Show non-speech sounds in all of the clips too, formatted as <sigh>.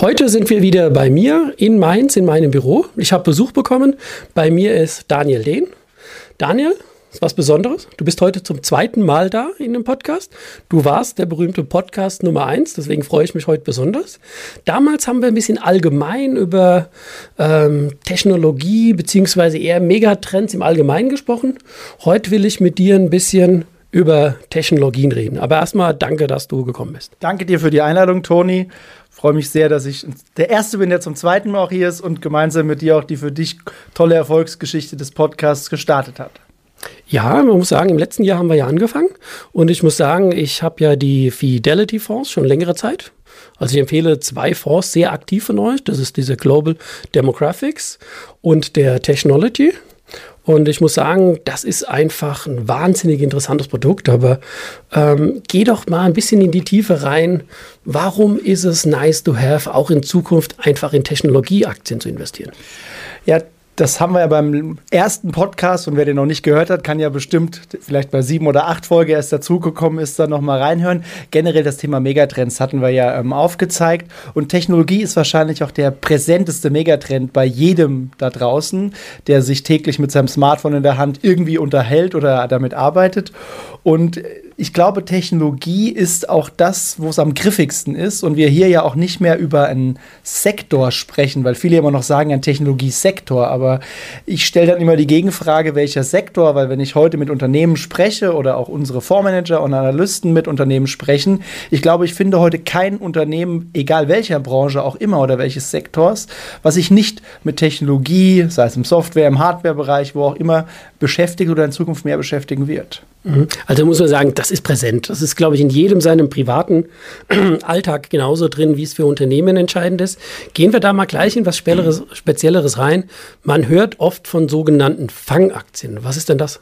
Heute sind wir wieder bei mir in Mainz in meinem Büro. Ich habe Besuch bekommen. Bei mir ist Daniel Dehn. Daniel, ist was Besonderes. Du bist heute zum zweiten Mal da in dem Podcast. Du warst der berühmte Podcast Nummer eins, deswegen freue ich mich heute besonders. Damals haben wir ein bisschen allgemein über ähm, Technologie beziehungsweise eher Megatrends im Allgemeinen gesprochen. Heute will ich mit dir ein bisschen über Technologien reden. Aber erstmal danke, dass du gekommen bist. Danke dir für die Einladung, Toni freue mich sehr, dass ich der Erste bin, der zum zweiten Mal auch hier ist und gemeinsam mit dir auch die für dich tolle Erfolgsgeschichte des Podcasts gestartet hat. Ja, man muss sagen, im letzten Jahr haben wir ja angefangen und ich muss sagen, ich habe ja die Fidelity Fonds schon längere Zeit. Also ich empfehle zwei Fonds sehr aktiv von euch. Das ist diese Global Demographics und der Technology. Und ich muss sagen, das ist einfach ein wahnsinnig interessantes Produkt. Aber ähm, geh doch mal ein bisschen in die Tiefe rein. Warum ist es nice to have, auch in Zukunft einfach in Technologieaktien zu investieren? Ja, das haben wir ja beim ersten Podcast und wer den noch nicht gehört hat, kann ja bestimmt vielleicht bei sieben oder acht Folge erst dazugekommen ist, da nochmal reinhören. Generell das Thema Megatrends hatten wir ja ähm, aufgezeigt und Technologie ist wahrscheinlich auch der präsenteste Megatrend bei jedem da draußen, der sich täglich mit seinem Smartphone in der Hand irgendwie unterhält oder damit arbeitet. Und ich glaube, Technologie ist auch das, wo es am griffigsten ist. Und wir hier ja auch nicht mehr über einen Sektor sprechen, weil viele immer noch sagen, ein Technologiesektor. Aber ich stelle dann immer die Gegenfrage, welcher Sektor, weil wenn ich heute mit Unternehmen spreche oder auch unsere Fondsmanager und Analysten mit Unternehmen sprechen, ich glaube, ich finde heute kein Unternehmen, egal welcher Branche auch immer oder welches Sektors, was sich nicht mit Technologie, sei es im Software, im Hardware-Bereich, wo auch immer, beschäftigt oder in Zukunft mehr beschäftigen wird. Mhm. Also muss man sagen, das ist präsent. Das ist, glaube ich, in jedem seinem privaten <clears throat> Alltag genauso drin, wie es für Unternehmen entscheidend ist. Gehen wir da mal gleich in was Spezielleres rein. Man hört oft von sogenannten Fangaktien. Was ist denn das?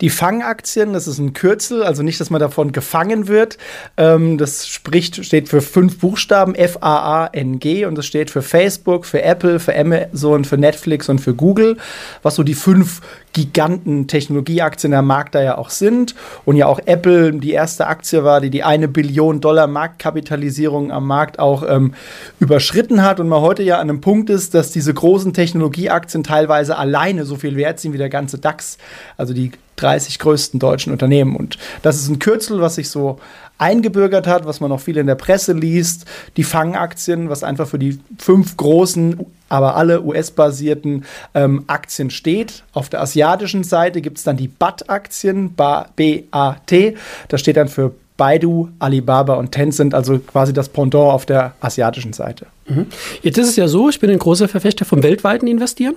Die Fangaktien, das ist ein Kürzel, also nicht, dass man davon gefangen wird. Ähm, das spricht, steht für fünf Buchstaben, F-A-A-N-G, und das steht für Facebook, für Apple, für Amazon, für Netflix und für Google, was so die fünf Giganten Technologieaktien am Markt da ja auch sind. Und ja auch Apple die erste Aktie war, die die eine Billion Dollar Marktkapitalisierung am Markt auch ähm, überschritten hat. Und man heute ja an einem Punkt ist, dass diese großen Technologieaktien teilweise alleine so viel wert sind wie der ganze DAX. Also die 30 größten deutschen Unternehmen. Und das ist ein Kürzel, was sich so eingebürgert hat, was man auch viel in der Presse liest. Die Fangaktien, was einfach für die fünf großen, aber alle US-basierten ähm, Aktien steht. Auf der asiatischen Seite gibt es dann die BAT-Aktien, B-A-T. Das steht dann für Baidu, Alibaba und Tencent, also quasi das Pendant auf der asiatischen Seite. Mhm. Jetzt ist es ja so, ich bin ein großer Verfechter vom weltweiten Investieren.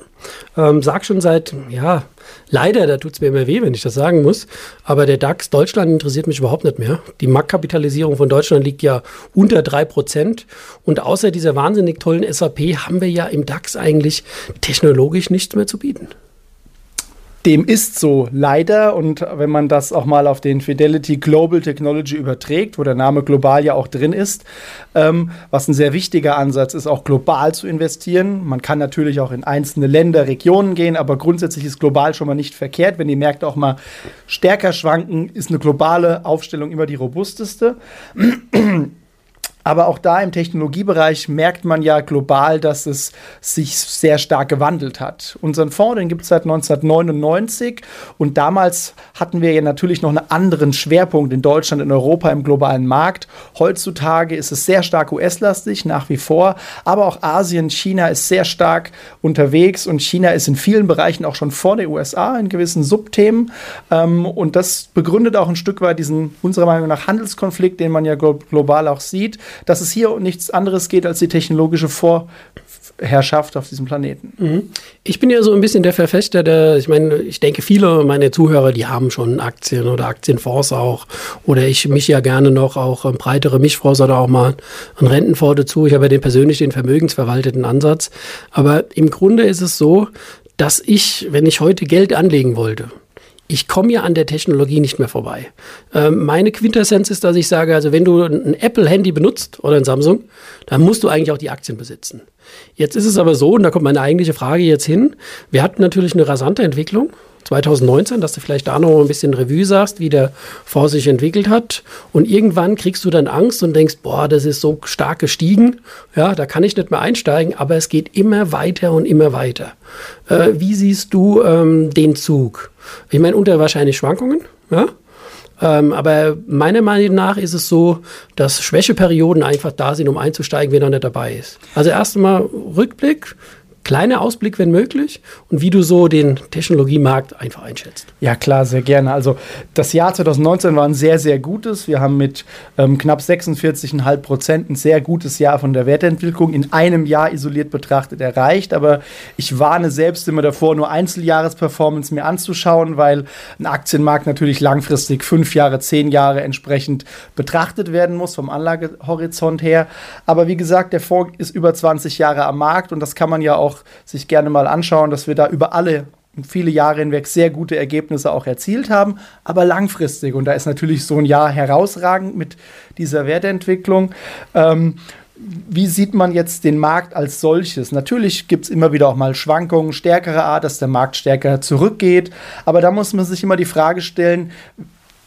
Ähm, sag schon seit, ja, leider, da tut es mir immer weh, wenn ich das sagen muss, aber der DAX Deutschland interessiert mich überhaupt nicht mehr. Die Marktkapitalisierung von Deutschland liegt ja unter 3%. Und außer dieser wahnsinnig tollen SAP haben wir ja im DAX eigentlich technologisch nichts mehr zu bieten dem ist so leider. Und wenn man das auch mal auf den Fidelity Global Technology überträgt, wo der Name global ja auch drin ist, ähm, was ein sehr wichtiger Ansatz ist, auch global zu investieren. Man kann natürlich auch in einzelne Länder, Regionen gehen, aber grundsätzlich ist global schon mal nicht verkehrt. Wenn die Märkte auch mal stärker schwanken, ist eine globale Aufstellung immer die robusteste. Aber auch da im Technologiebereich merkt man ja global, dass es sich sehr stark gewandelt hat. Unseren Fonds, den gibt es seit 1999 und damals hatten wir ja natürlich noch einen anderen Schwerpunkt in Deutschland, in Europa, im globalen Markt. Heutzutage ist es sehr stark US-lastig, nach wie vor, aber auch Asien, China ist sehr stark unterwegs und China ist in vielen Bereichen auch schon vor der USA in gewissen Subthemen. Ähm, und das begründet auch ein Stück weit diesen, unserer Meinung nach, Handelskonflikt, den man ja global auch sieht dass es hier um nichts anderes geht als die technologische Vorherrschaft auf diesem Planeten. Mhm. Ich bin ja so ein bisschen der Verfechter der, ich meine, ich denke, viele meiner Zuhörer, die haben schon Aktien oder Aktienfonds auch. Oder ich mich ja gerne noch auch ähm, breitere Mischfonds oder auch mal einen Rentenfonds dazu. Ich habe ja den persönlich den vermögensverwalteten Ansatz. Aber im Grunde ist es so, dass ich, wenn ich heute Geld anlegen wollte, ich komme ja an der Technologie nicht mehr vorbei. Ähm, meine Quintessenz ist, dass ich sage, also wenn du ein Apple-Handy benutzt oder ein Samsung, dann musst du eigentlich auch die Aktien besitzen. Jetzt ist es aber so, und da kommt meine eigentliche Frage jetzt hin, wir hatten natürlich eine rasante Entwicklung 2019, dass du vielleicht da noch ein bisschen Revue sagst, wie der Fonds sich entwickelt hat. Und irgendwann kriegst du dann Angst und denkst, boah, das ist so stark gestiegen. Ja, da kann ich nicht mehr einsteigen, aber es geht immer weiter und immer weiter. Äh, wie siehst du ähm, den Zug? Ich meine, unter wahrscheinlich Schwankungen, ja. Ähm, aber meiner Meinung nach ist es so, dass Schwächeperioden einfach da sind, um einzusteigen, wenn er nicht dabei ist. Also erst einmal Rückblick, kleiner Ausblick, wenn möglich, und wie du so den Technologiemarkt einfach einschätzt. Ja, klar, sehr gerne. Also das Jahr 2019 war ein sehr, sehr gutes. Wir haben mit ähm, knapp 46,5 Prozent ein sehr gutes Jahr von der Wertentwicklung in einem Jahr isoliert betrachtet erreicht. Aber ich warne selbst immer davor, nur Einzeljahresperformance mir anzuschauen, weil ein Aktienmarkt natürlich langfristig fünf Jahre, zehn Jahre entsprechend betrachtet werden muss vom Anlagehorizont her. Aber wie gesagt, der Fonds ist über 20 Jahre am Markt und das kann man ja auch auch sich gerne mal anschauen, dass wir da über alle viele Jahre hinweg sehr gute Ergebnisse auch erzielt haben, aber langfristig. Und da ist natürlich so ein Jahr herausragend mit dieser Wertentwicklung. Ähm, wie sieht man jetzt den Markt als solches? Natürlich gibt es immer wieder auch mal Schwankungen stärkere Art, dass der Markt stärker zurückgeht. Aber da muss man sich immer die Frage stellen,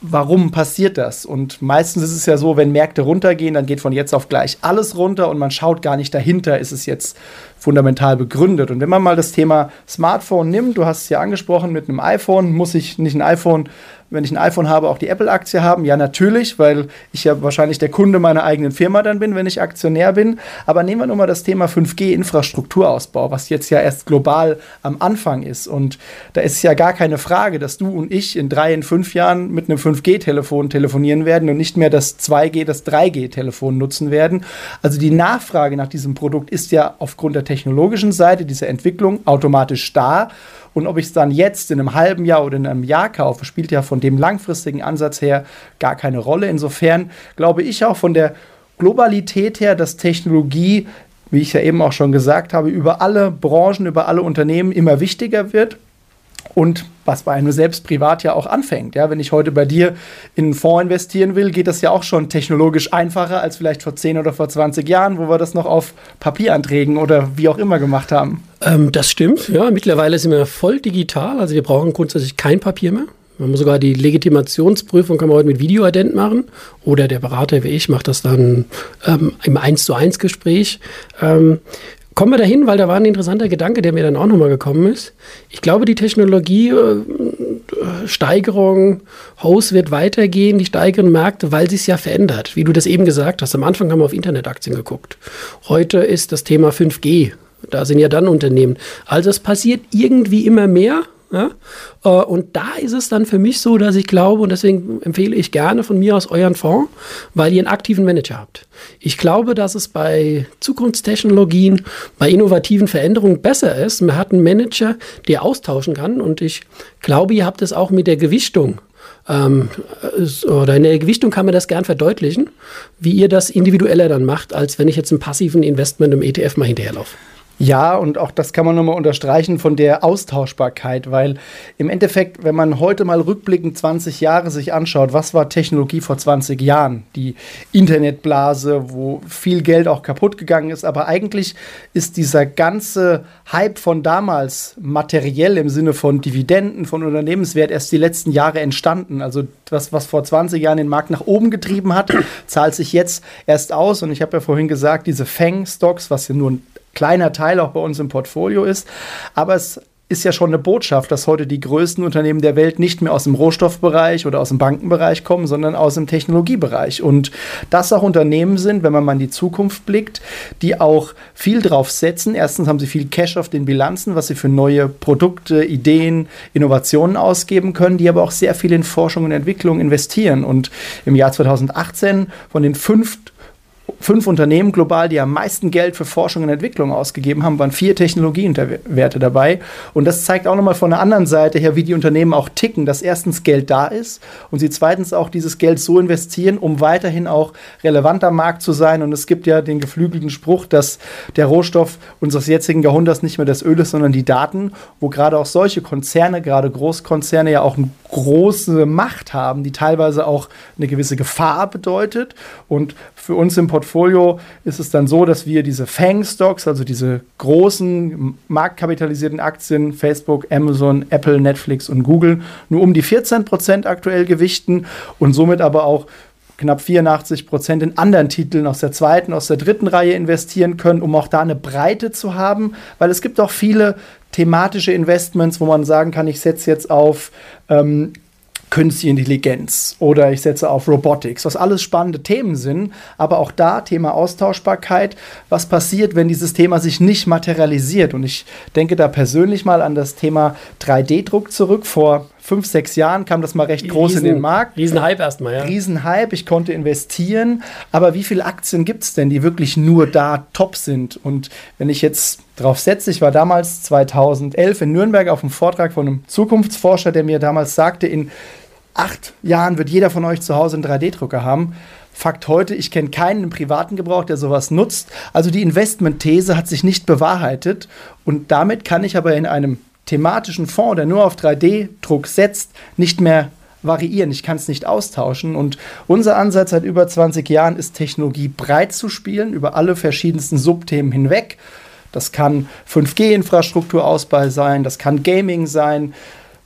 warum passiert das? Und meistens ist es ja so, wenn Märkte runtergehen, dann geht von jetzt auf gleich alles runter und man schaut gar nicht dahinter, ist es jetzt fundamental begründet. Und wenn man mal das Thema Smartphone nimmt, du hast es ja angesprochen, mit einem iPhone muss ich nicht ein iPhone wenn ich ein iPhone habe, auch die Apple-Aktie haben? Ja, natürlich, weil ich ja wahrscheinlich der Kunde meiner eigenen Firma dann bin, wenn ich Aktionär bin. Aber nehmen wir nur mal das Thema 5G-Infrastrukturausbau, was jetzt ja erst global am Anfang ist. Und da ist ja gar keine Frage, dass du und ich in drei, in fünf Jahren mit einem 5G-Telefon telefonieren werden und nicht mehr das 2G, das 3G-Telefon nutzen werden. Also die Nachfrage nach diesem Produkt ist ja aufgrund der technologischen Seite dieser Entwicklung automatisch da. Und ob ich es dann jetzt in einem halben Jahr oder in einem Jahr kaufe, spielt ja von dem langfristigen Ansatz her gar keine Rolle. Insofern glaube ich auch von der Globalität her, dass Technologie, wie ich ja eben auch schon gesagt habe, über alle Branchen, über alle Unternehmen immer wichtiger wird und was bei einem selbst privat ja auch anfängt. Ja, wenn ich heute bei dir in einen Fonds investieren will, geht das ja auch schon technologisch einfacher als vielleicht vor 10 oder vor 20 Jahren, wo wir das noch auf Papieranträgen oder wie auch immer gemacht haben. Ähm, das stimmt, ja. Mittlerweile sind wir voll digital, also wir brauchen grundsätzlich kein Papier mehr. Man muss sogar die Legitimationsprüfung kann man heute mit Videoident machen oder der Berater wie ich macht das dann ähm, im 1 zu 1 Gespräch. Ähm, Kommen wir dahin, weil da war ein interessanter Gedanke, der mir dann auch nochmal gekommen ist. Ich glaube, die Technologie äh, Steigerung, Host wird weitergehen, die steigeren Märkte, weil sie es ja verändert. Wie du das eben gesagt hast, am Anfang haben wir auf Internetaktien geguckt. Heute ist das Thema 5G. Da sind ja dann Unternehmen. Also es passiert irgendwie immer mehr ja? Äh, und da ist es dann für mich so, dass ich glaube, und deswegen empfehle ich gerne von mir aus euren Fonds, weil ihr einen aktiven Manager habt. Ich glaube, dass es bei Zukunftstechnologien, bei innovativen Veränderungen besser ist. Man hat einen Manager, der austauschen kann. Und ich glaube, ihr habt es auch mit der Gewichtung ähm, oder in der Gewichtung kann man das gern verdeutlichen, wie ihr das individueller dann macht, als wenn ich jetzt einen passiven Investment im ETF mal hinterherlaufe. Ja, und auch das kann man nochmal unterstreichen von der Austauschbarkeit, weil im Endeffekt, wenn man heute mal rückblickend 20 Jahre sich anschaut, was war Technologie vor 20 Jahren? Die Internetblase, wo viel Geld auch kaputt gegangen ist, aber eigentlich ist dieser ganze Hype von damals materiell im Sinne von Dividenden, von Unternehmenswert erst die letzten Jahre entstanden. Also das, was vor 20 Jahren den Markt nach oben getrieben hat, zahlt sich jetzt erst aus. Und ich habe ja vorhin gesagt, diese Fang-Stocks, was ja nur kleiner Teil auch bei uns im Portfolio ist. Aber es ist ja schon eine Botschaft, dass heute die größten Unternehmen der Welt nicht mehr aus dem Rohstoffbereich oder aus dem Bankenbereich kommen, sondern aus dem Technologiebereich. Und das auch Unternehmen sind, wenn man mal in die Zukunft blickt, die auch viel drauf setzen. Erstens haben sie viel Cash auf den Bilanzen, was sie für neue Produkte, Ideen, Innovationen ausgeben können, die aber auch sehr viel in Forschung und Entwicklung investieren. Und im Jahr 2018 von den fünf fünf Unternehmen global, die am meisten Geld für Forschung und Entwicklung ausgegeben haben, waren vier Technologiewerte dabei. Und das zeigt auch nochmal von der anderen Seite her, wie die Unternehmen auch ticken, dass erstens Geld da ist und sie zweitens auch dieses Geld so investieren, um weiterhin auch relevant am Markt zu sein. Und es gibt ja den geflügelten Spruch, dass der Rohstoff unseres jetzigen Jahrhunderts nicht mehr das Öl ist, sondern die Daten, wo gerade auch solche Konzerne, gerade Großkonzerne ja auch eine große Macht haben, die teilweise auch eine gewisse Gefahr bedeutet. Und für uns im Portfolio ist es dann so, dass wir diese Fang-Stocks, also diese großen marktkapitalisierten Aktien, Facebook, Amazon, Apple, Netflix und Google, nur um die 14 Prozent aktuell gewichten und somit aber auch knapp 84 Prozent in anderen Titeln aus der zweiten, aus der dritten Reihe investieren können, um auch da eine Breite zu haben, weil es gibt auch viele thematische Investments, wo man sagen kann, ich setze jetzt auf ähm, künstliche Intelligenz oder ich setze auf Robotics, was alles spannende Themen sind, aber auch da Thema Austauschbarkeit, was passiert, wenn dieses Thema sich nicht materialisiert und ich denke da persönlich mal an das Thema 3D-Druck zurück. Vor fünf, sechs Jahren kam das mal recht groß Riesen, in den Markt. Riesenhype erstmal, ja. Riesenhype, ich konnte investieren, aber wie viele Aktien gibt es denn, die wirklich nur da top sind? Und wenn ich jetzt drauf setze, ich war damals 2011 in Nürnberg auf einem Vortrag von einem Zukunftsforscher, der mir damals sagte, in acht Jahren wird jeder von euch zu Hause einen 3D-Drucker haben. Fakt heute, ich kenne keinen im privaten Gebrauch, der sowas nutzt. Also die Investmentthese hat sich nicht bewahrheitet und damit kann ich aber in einem thematischen Fonds, der nur auf 3D-Druck setzt, nicht mehr variieren. Ich kann es nicht austauschen. Und unser Ansatz seit über 20 Jahren ist, Technologie breit zu spielen, über alle verschiedensten Subthemen hinweg. Das kann 5G-Infrastrukturausbau sein, das kann Gaming sein,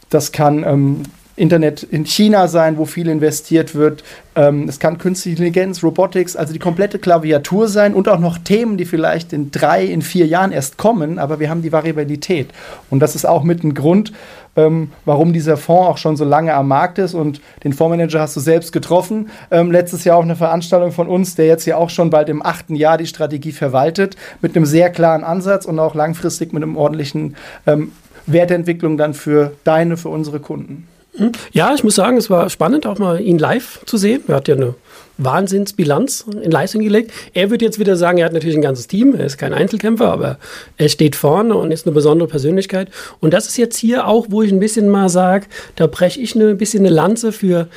das kann ähm, Internet in China sein, wo viel investiert wird. Ähm, es kann künstliche Intelligenz, Robotics, also die komplette Klaviatur sein und auch noch Themen, die vielleicht in drei, in vier Jahren erst kommen, aber wir haben die Variabilität. Und das ist auch mit ein Grund, ähm, warum dieser Fonds auch schon so lange am Markt ist. Und den Fondsmanager hast du selbst getroffen. Ähm, letztes Jahr auch eine Veranstaltung von uns, der jetzt ja auch schon bald im achten Jahr die Strategie verwaltet, mit einem sehr klaren Ansatz und auch langfristig mit einem ordentlichen ähm, Wertentwicklung dann für deine, für unsere Kunden. Hm? Ja, ich muss sagen, es war spannend, auch mal ihn live zu sehen. Er hat ja eine Wahnsinnsbilanz in Leistung gelegt. Er wird jetzt wieder sagen, er hat natürlich ein ganzes Team, er ist kein Einzelkämpfer, aber er steht vorne und ist eine besondere Persönlichkeit. Und das ist jetzt hier auch, wo ich ein bisschen mal sage, da breche ich ein bisschen eine Lanze für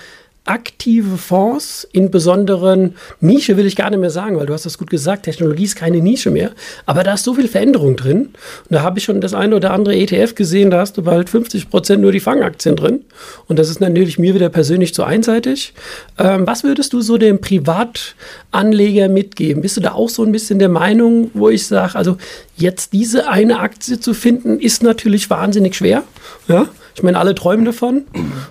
aktive Fonds in besonderen Nische will ich gar nicht mehr sagen, weil du hast das gut gesagt, Technologie ist keine Nische mehr, aber da ist so viel Veränderung drin. Und da habe ich schon das eine oder andere ETF gesehen, da hast du bald 50 Prozent nur die Fangaktien drin. Und das ist natürlich mir wieder persönlich zu einseitig. Ähm, was würdest du so dem Privatanleger mitgeben? Bist du da auch so ein bisschen der Meinung, wo ich sage, also jetzt diese eine Aktie zu finden, ist natürlich wahnsinnig schwer. Ja? Ich meine, alle träumen davon.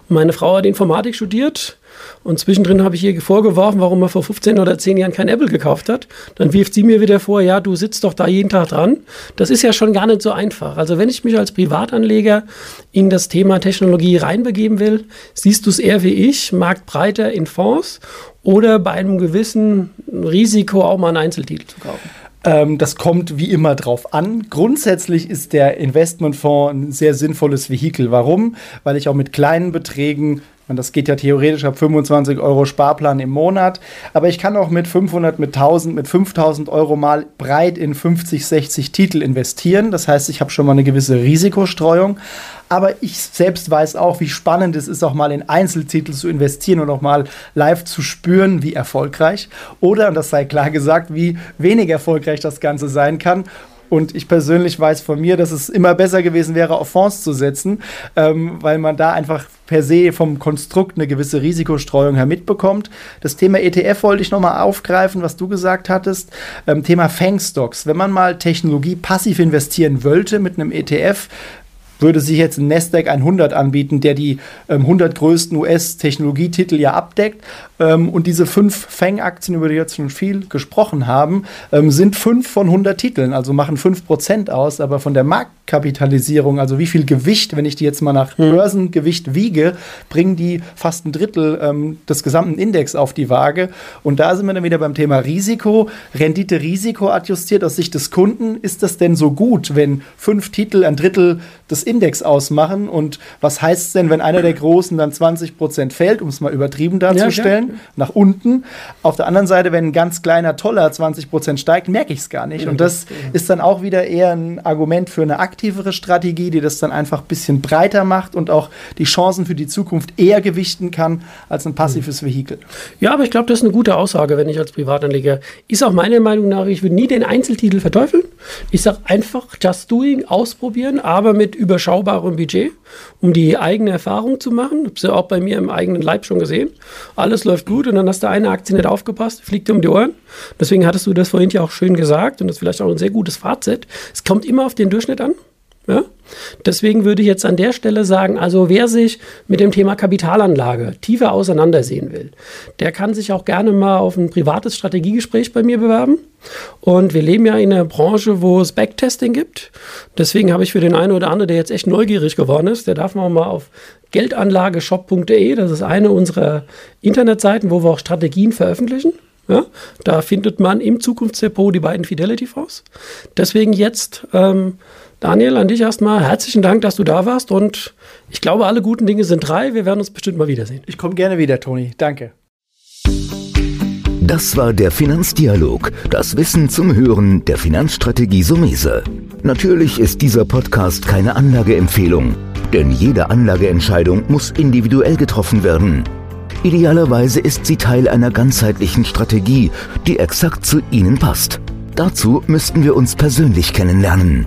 Meine Frau hat Informatik studiert. Und zwischendrin habe ich ihr vorgeworfen, warum er vor 15 oder 10 Jahren kein Apple gekauft hat. Dann wirft sie mir wieder vor, ja, du sitzt doch da jeden Tag dran. Das ist ja schon gar nicht so einfach. Also wenn ich mich als Privatanleger in das Thema Technologie reinbegeben will, siehst du es eher wie ich, marktbreiter in Fonds oder bei einem gewissen Risiko auch mal einen Einzeltitel zu kaufen. Ähm, das kommt wie immer drauf an. Grundsätzlich ist der Investmentfonds ein sehr sinnvolles Vehikel. Warum? Weil ich auch mit kleinen Beträgen und das geht ja theoretisch ab 25 Euro Sparplan im Monat. Aber ich kann auch mit 500, mit 1000, mit 5000 Euro mal breit in 50, 60 Titel investieren. Das heißt, ich habe schon mal eine gewisse Risikostreuung. Aber ich selbst weiß auch, wie spannend es ist, auch mal in Einzeltitel zu investieren und auch mal live zu spüren, wie erfolgreich oder, und das sei klar gesagt, wie wenig erfolgreich das Ganze sein kann. Und ich persönlich weiß von mir, dass es immer besser gewesen wäre, auf Fonds zu setzen, ähm, weil man da einfach per se vom Konstrukt eine gewisse Risikostreuung her mitbekommt. Das Thema ETF wollte ich nochmal aufgreifen, was du gesagt hattest. Ähm, Thema Fangstocks. Wenn man mal Technologie passiv investieren wollte mit einem ETF, würde sich jetzt ein Nasdaq 100 anbieten, der die ähm, 100 größten US-Technologietitel ja abdeckt. Ähm, und diese fünf Fang-Aktien, über die wir jetzt schon viel gesprochen haben, ähm, sind fünf von 100 Titeln, also machen 5% aus. Aber von der Markt Marktkapitalisierung, also wie viel Gewicht, wenn ich die jetzt mal nach Mhm. Börsengewicht wiege, bringen die fast ein Drittel ähm, des gesamten Index auf die Waage. Und da sind wir dann wieder beim Thema Risiko. Rendite Risiko adjustiert aus Sicht des Kunden. Ist das denn so gut, wenn fünf Titel ein Drittel des Index ausmachen? Und was heißt es denn, wenn einer der Großen dann 20 Prozent fällt, um es mal übertrieben darzustellen, nach unten? Auf der anderen Seite, wenn ein ganz kleiner Toller 20 Prozent steigt, merke ich es gar nicht. Und das ist dann auch wieder eher ein Argument für eine aktivere Strategie, die das dann einfach ein bisschen breiter macht und auch die Chancen für die Zukunft eher gewichten kann als ein passives Vehikel. Ja, aber ich glaube, das ist eine gute Aussage, wenn ich als Privatanleger. Ist auch meiner Meinung nach, ich würde nie den Einzeltitel verteufeln. Ich sage einfach, just doing, ausprobieren, aber mit überschaubarem Budget, um die eigene Erfahrung zu machen. Hab's ja auch bei mir im eigenen Leib schon gesehen. Alles läuft gut und dann hast du eine Aktie nicht aufgepasst, fliegt dir um die Ohren. Deswegen hattest du das vorhin ja auch schön gesagt und das ist vielleicht auch ein sehr gutes Fazit. Es kommt immer auf den Durchschnitt an. Ja? Deswegen würde ich jetzt an der Stelle sagen, also wer sich mit dem Thema Kapitalanlage tiefer auseinandersehen will, der kann sich auch gerne mal auf ein privates Strategiegespräch bei mir bewerben. Und wir leben ja in einer Branche, wo es Backtesting gibt. Deswegen habe ich für den einen oder anderen, der jetzt echt neugierig geworden ist, der darf mal auf geldανlageshop.de, das ist eine unserer Internetseiten, wo wir auch Strategien veröffentlichen. Ja, da findet man im Zukunftsdepot die beiden Fidelity-Fonds. Deswegen jetzt, ähm, Daniel, an dich erstmal herzlichen Dank, dass du da warst. Und ich glaube, alle guten Dinge sind drei. Wir werden uns bestimmt mal wiedersehen. Ich komme gerne wieder, Toni. Danke. Das war der Finanzdialog, das Wissen zum Hören der Finanzstrategie Sumese. Natürlich ist dieser Podcast keine Anlageempfehlung, denn jede Anlageentscheidung muss individuell getroffen werden. Idealerweise ist sie Teil einer ganzheitlichen Strategie, die exakt zu Ihnen passt. Dazu müssten wir uns persönlich kennenlernen.